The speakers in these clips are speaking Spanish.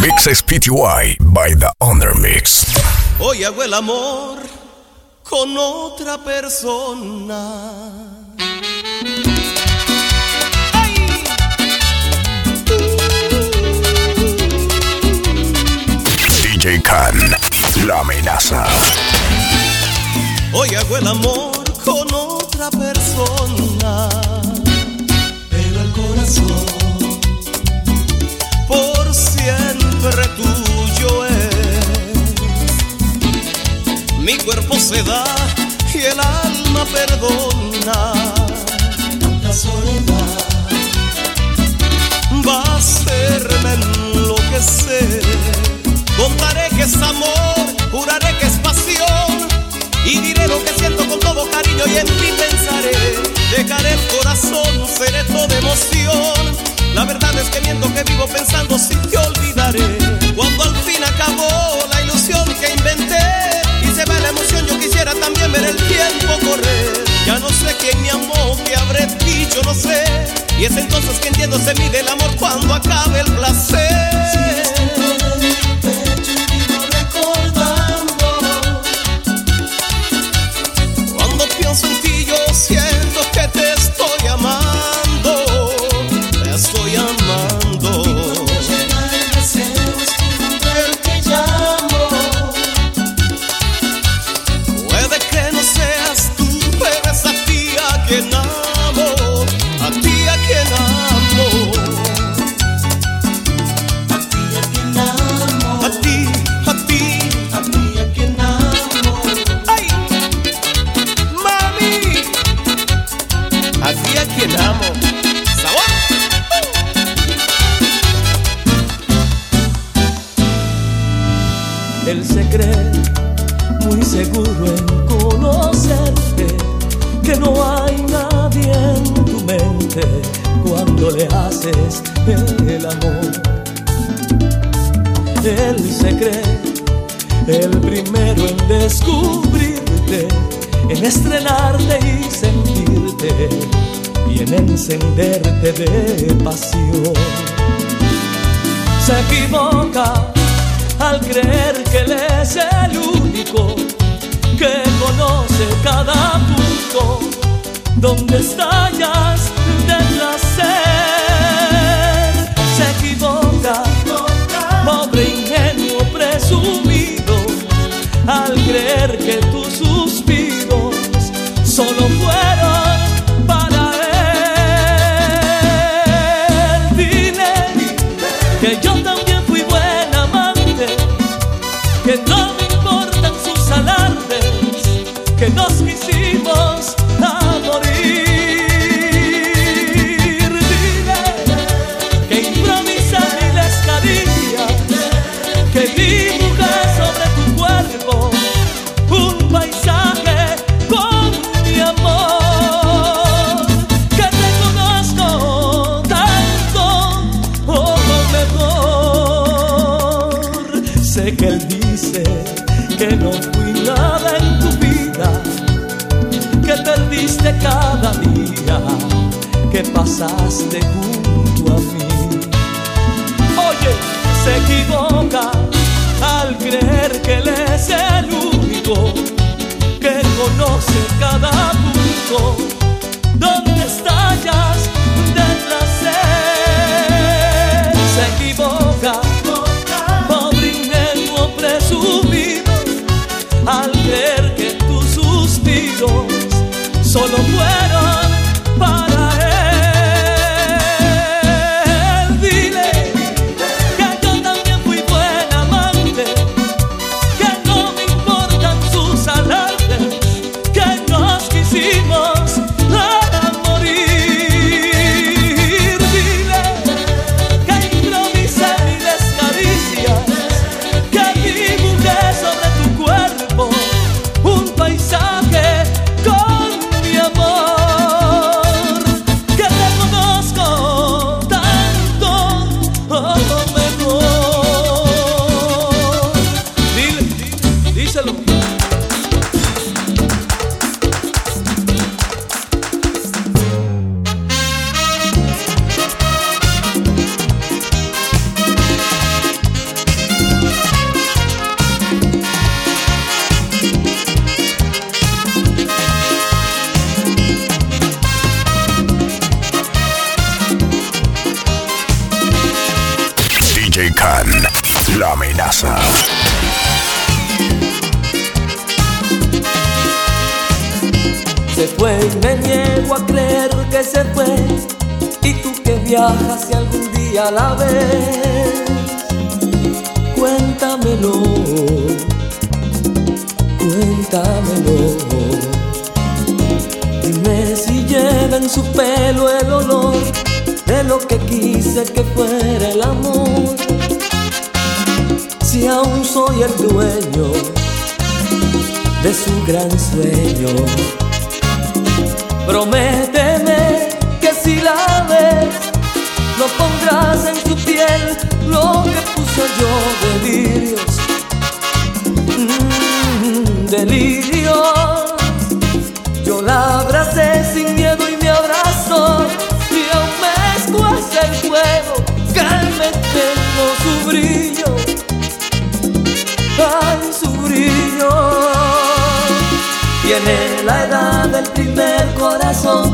Mixes PTY by The Honor Mix. Hoy hago el amor con otra persona. DJ Khan, la amenaza. Hoy hago el amor con otra persona. Pero el corazón siempre tuyo es. Mi cuerpo se da y el alma perdona. Tanta soledad va a hacerme enloquecer. Contaré que es amor, juraré que es pasión. Y diré lo que siento con todo cariño y en ti pensaré. Dejaré el corazón, seré toda emoción. La verdad es que miento que vivo pensando si te olvidaré. Cuando al fin acabó la ilusión que inventé y se va la emoción, yo quisiera también ver el tiempo correr. Ya no sé quién me amó, qué habré dicho, no sé. Y es entonces que entiendo se mide el amor cuando acabe el placer. Es el único que conoce cada punto donde estallas de placer. Se equivoca, pobre ingenuo presumido, al creer que tus suspiros solo fueron pasaste junto a mí. Oye, se equivoca al creer que él es el único que conoce cada punto Se fue y me niego a creer que se fue. Y tú que viajas si algún día la ves, cuéntamelo, cuéntamelo. Dime si lleva en su pelo el olor de lo que quise que fuera el amor. Si aún soy el dueño de su gran sueño. Prométeme que si la ves, no pondrás en tu piel lo que puse yo delirios. Mm, delirios. Yo la abracé sin miedo y me abrazó. Y aún me escuece el fuego que me quemó del primer corazón,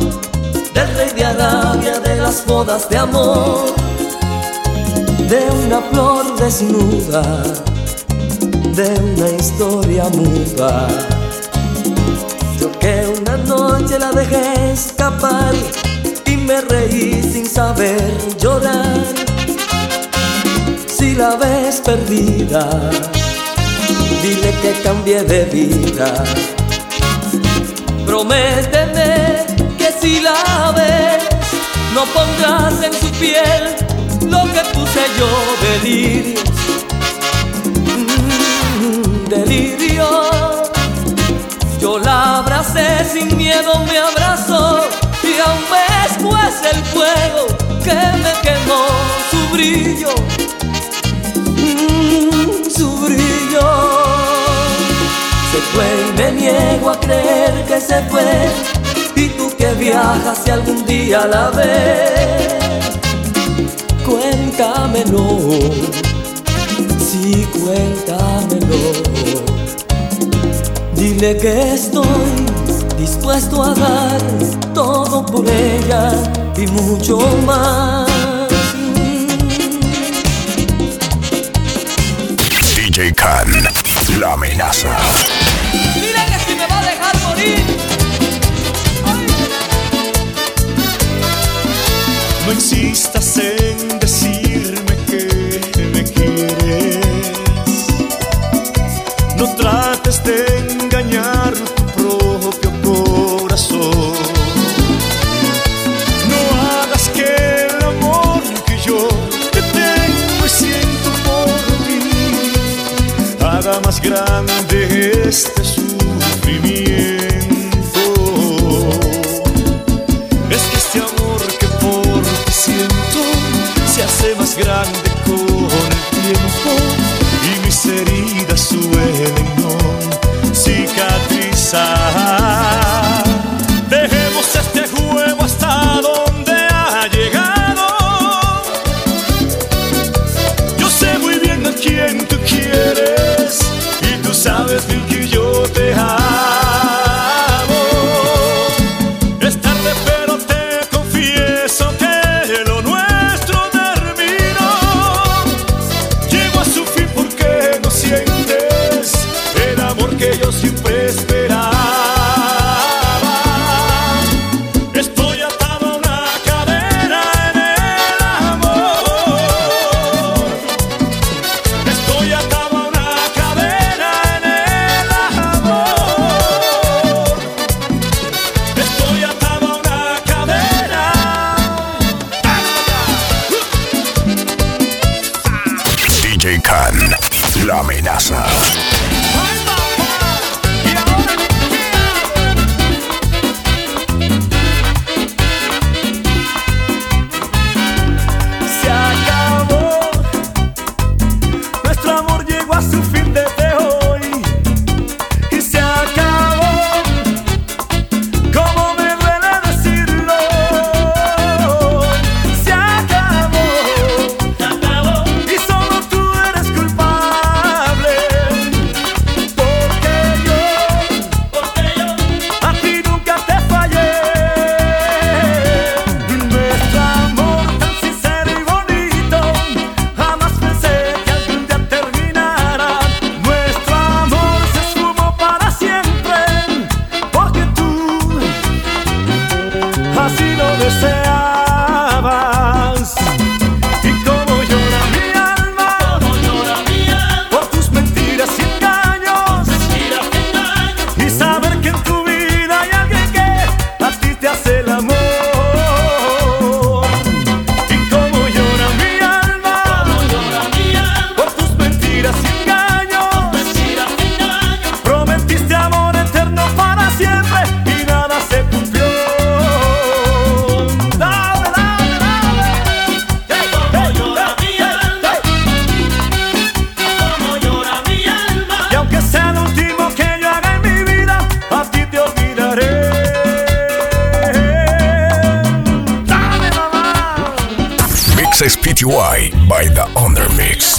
del rey de Arabia, de las bodas de amor, de una flor desnuda, de una historia muda. Yo que una noche la dejé escapar y me reí sin saber llorar. Si la ves perdida, dile que cambié de vida. Prométeme que si la ves, no pondrás en su piel lo que puse yo, delirios. Mm, delirios. Yo la abracé sin miedo, me abrazó y aún escuece el fuego que me quemó su brillo. Mm, su brillo. Se fue me niego a creer que se fue. Y tú que viajas si algún día la ves, cuéntamelo. Sí, cuéntamelo. Dile que estoy dispuesto a dar todo por ella y mucho más. DJ Khan, la amenaza. No insistas en decirme que me quieres. No trates de engañar tu propio corazón. No hagas que el amor que yo te tengo y siento por ti haga más grande este se hace más grande con el tiempo y mis heridas suelen no cicatrizar. La PTY by the Undermix.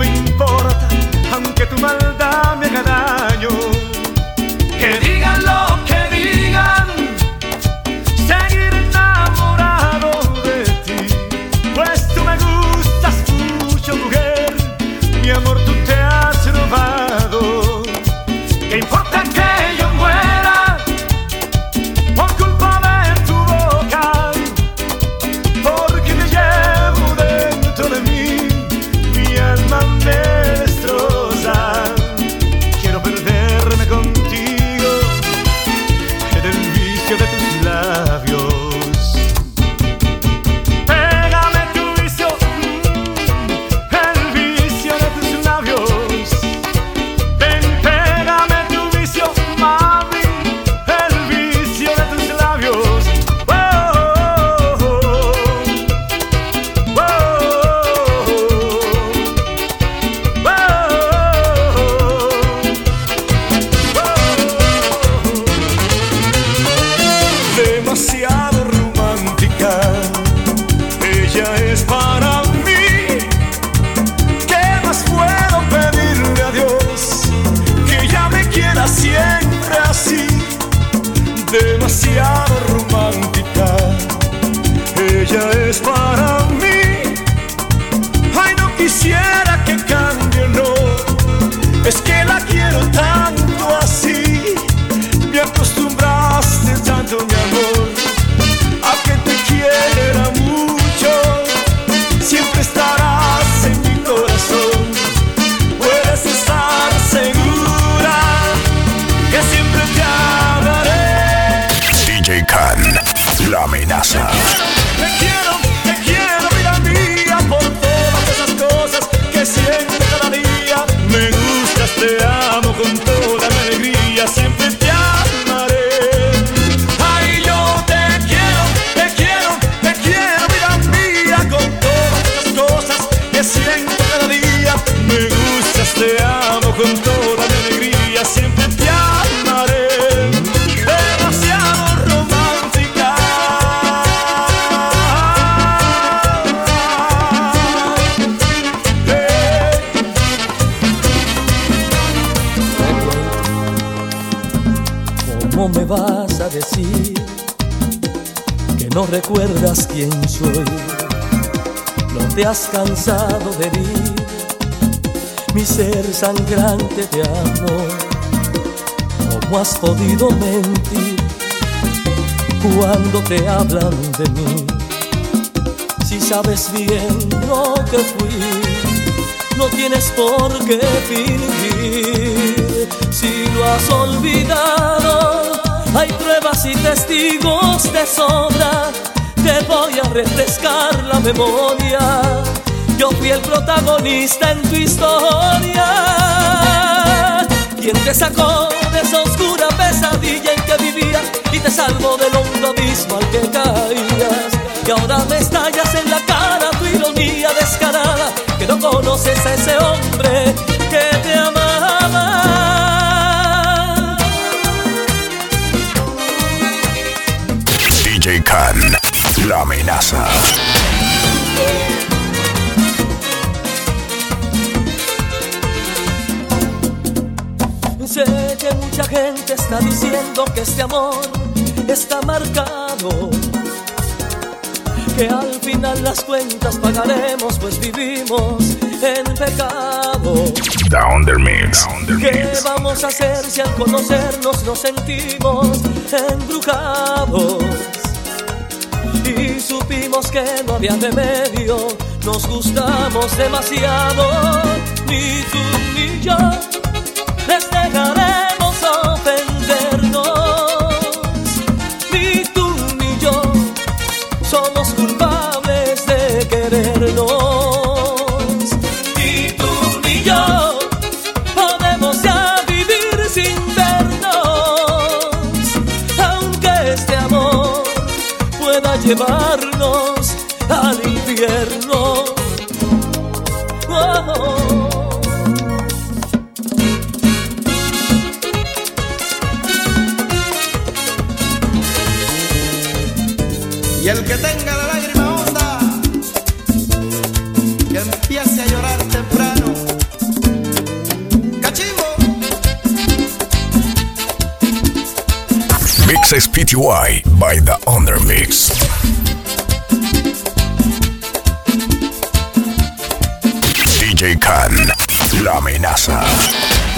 Me importa, aunque tu maldad me haga daño. La amenaza. Te quiero, te quiero, vida no recuerdas quién soy? No te has cansado de herir mi ser sangrante de amor. ¿Cómo has podido mentir cuando te hablan de mí? Si sabes bien lo que fui, no tienes por qué fingir. Si lo has olvidado, hay pruebas y testigos de sobra. Te voy a refrescar la memoria. Yo fui el protagonista en tu historia. Quien te sacó de esa oscura pesadilla en que vivías y te salvó del hondo abismo al que caías. Y ahora me estallas en la cara tu ironía descarada, que no conoces a ese hombre la amenaza. Sé que mucha gente está diciendo que este amor está marcado. Que al final las cuentas pagaremos, pues vivimos en pecado. The Undermix. ¿Qué vamos a hacer si al conocernos nos sentimos embrujados? Y supimos que no había remedio, nos gustamos demasiado, ni tú ni yo llevarnos al infierno. Y el que tenga la lágrima honda, que empiece a llorar temprano. ¡Cachimbo! Mixes PTY by the Undermix. DJ la amenaza.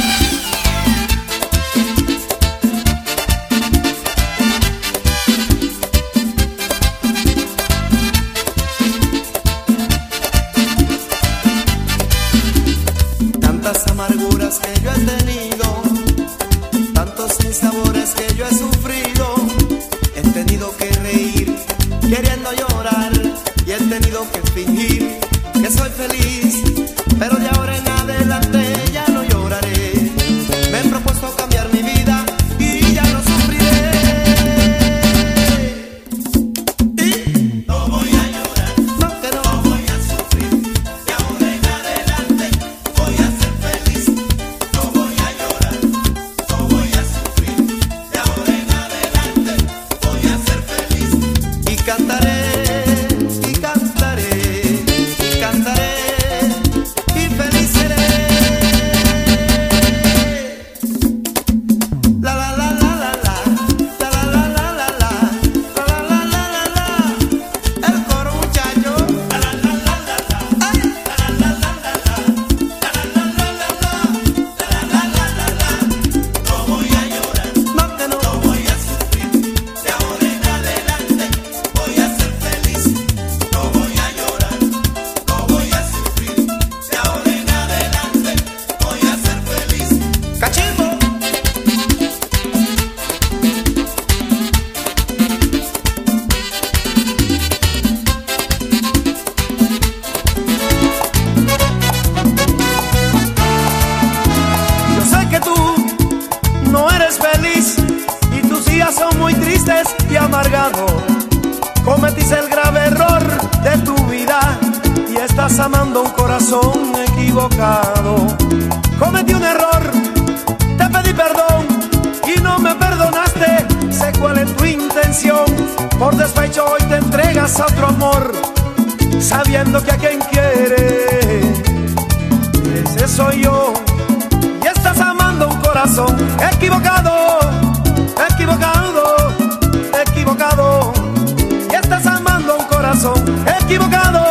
Corazón equivocado. Cometí un error, te pedí perdón y no me perdonaste. Sé cuál es tu intención. Por despecho hoy te entregas a otro amor, sabiendo que a quien quiere ese soy yo. Y estás amando un corazón equivocado, equivocado, equivocado. Y estás amando un corazón equivocado,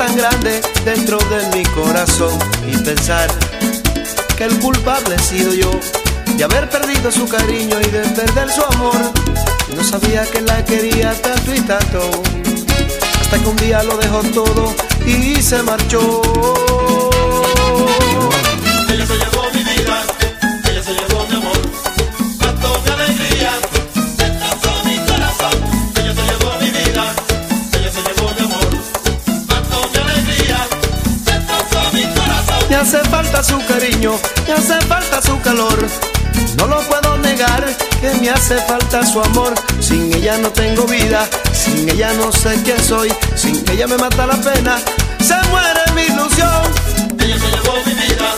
tan grande dentro de mi corazón y pensar que el culpable he sido yo de haber perdido su cariño y de perder su amor. No sabía que la quería tanto y tanto hasta que un día lo dejó todo y se marchó. Ella se llevó mi vida, hace falta su cariño, me hace falta su calor. No lo puedo negar que me hace falta su amor. Sin ella no tengo vida, sin ella no sé quién soy. Sin ella me mata la pena, se muere mi ilusión. Ella se llevó mi vida,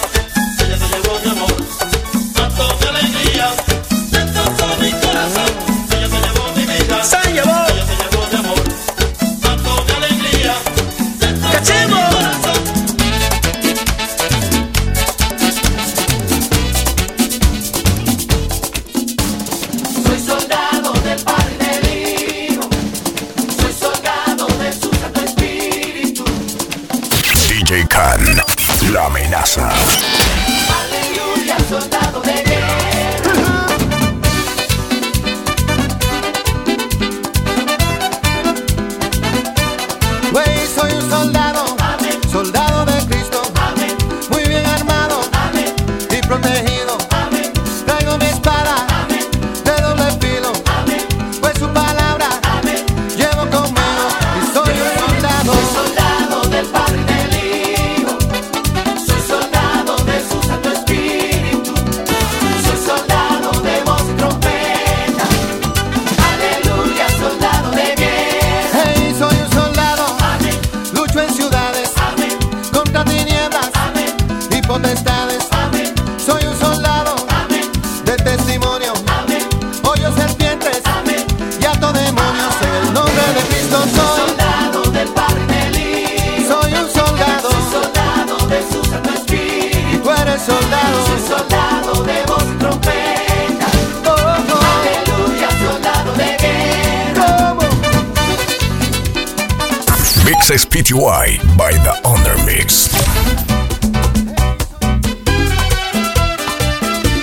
DTY by The Undermix.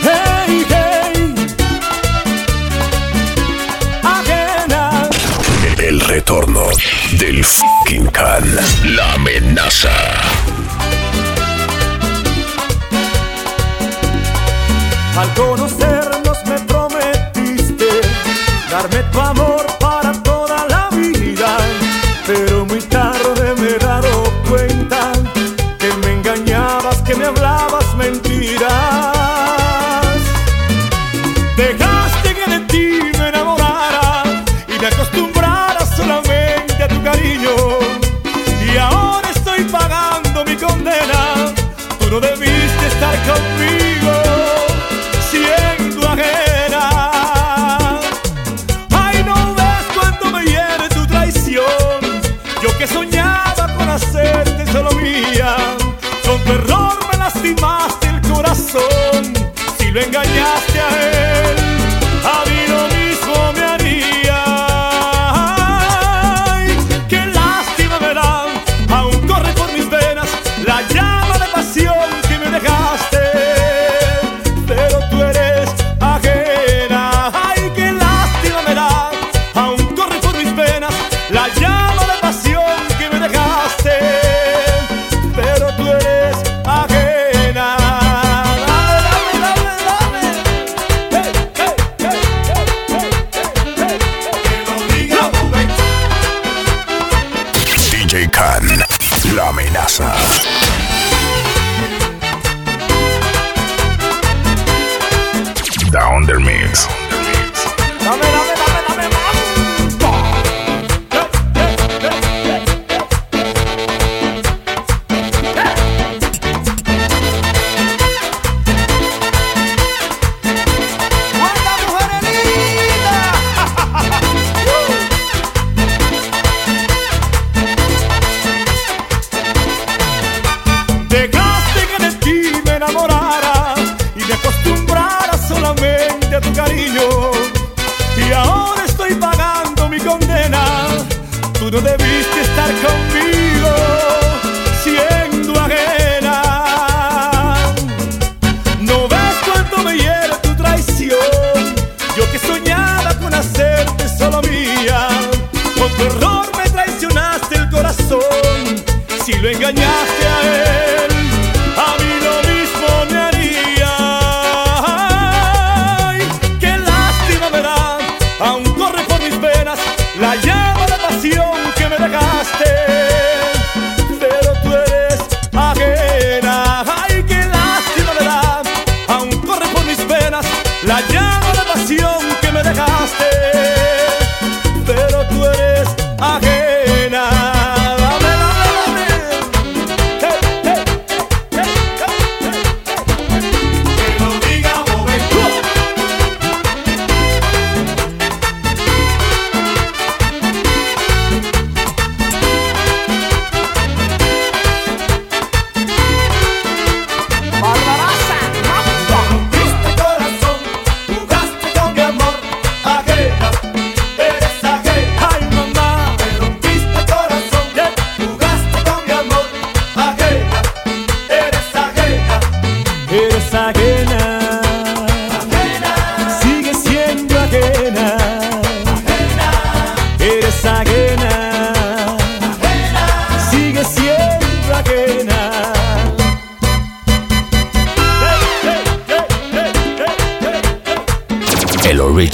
Hey, hey. El, el retorno del fucking can. La amenaza. Falcón conmigo siendo ajena. Ay, no ves cuánto me hiere tu traición. Yo que soñaba con hacerte solo mía, con tu error me lastimaste el corazón. Si lo engañaste. How y ahora estoy pagando mi condena. Tú no debiste estar conmigo siendo ajena. No ves cuánto me hiere tu traición. Yo que soñaba con hacerte solo mía, con tu error me traicionaste el corazón. Si lo engañaste a él. La llave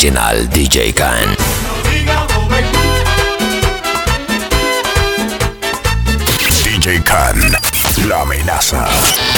original DJ Khan. DJ Khan, la amenaza.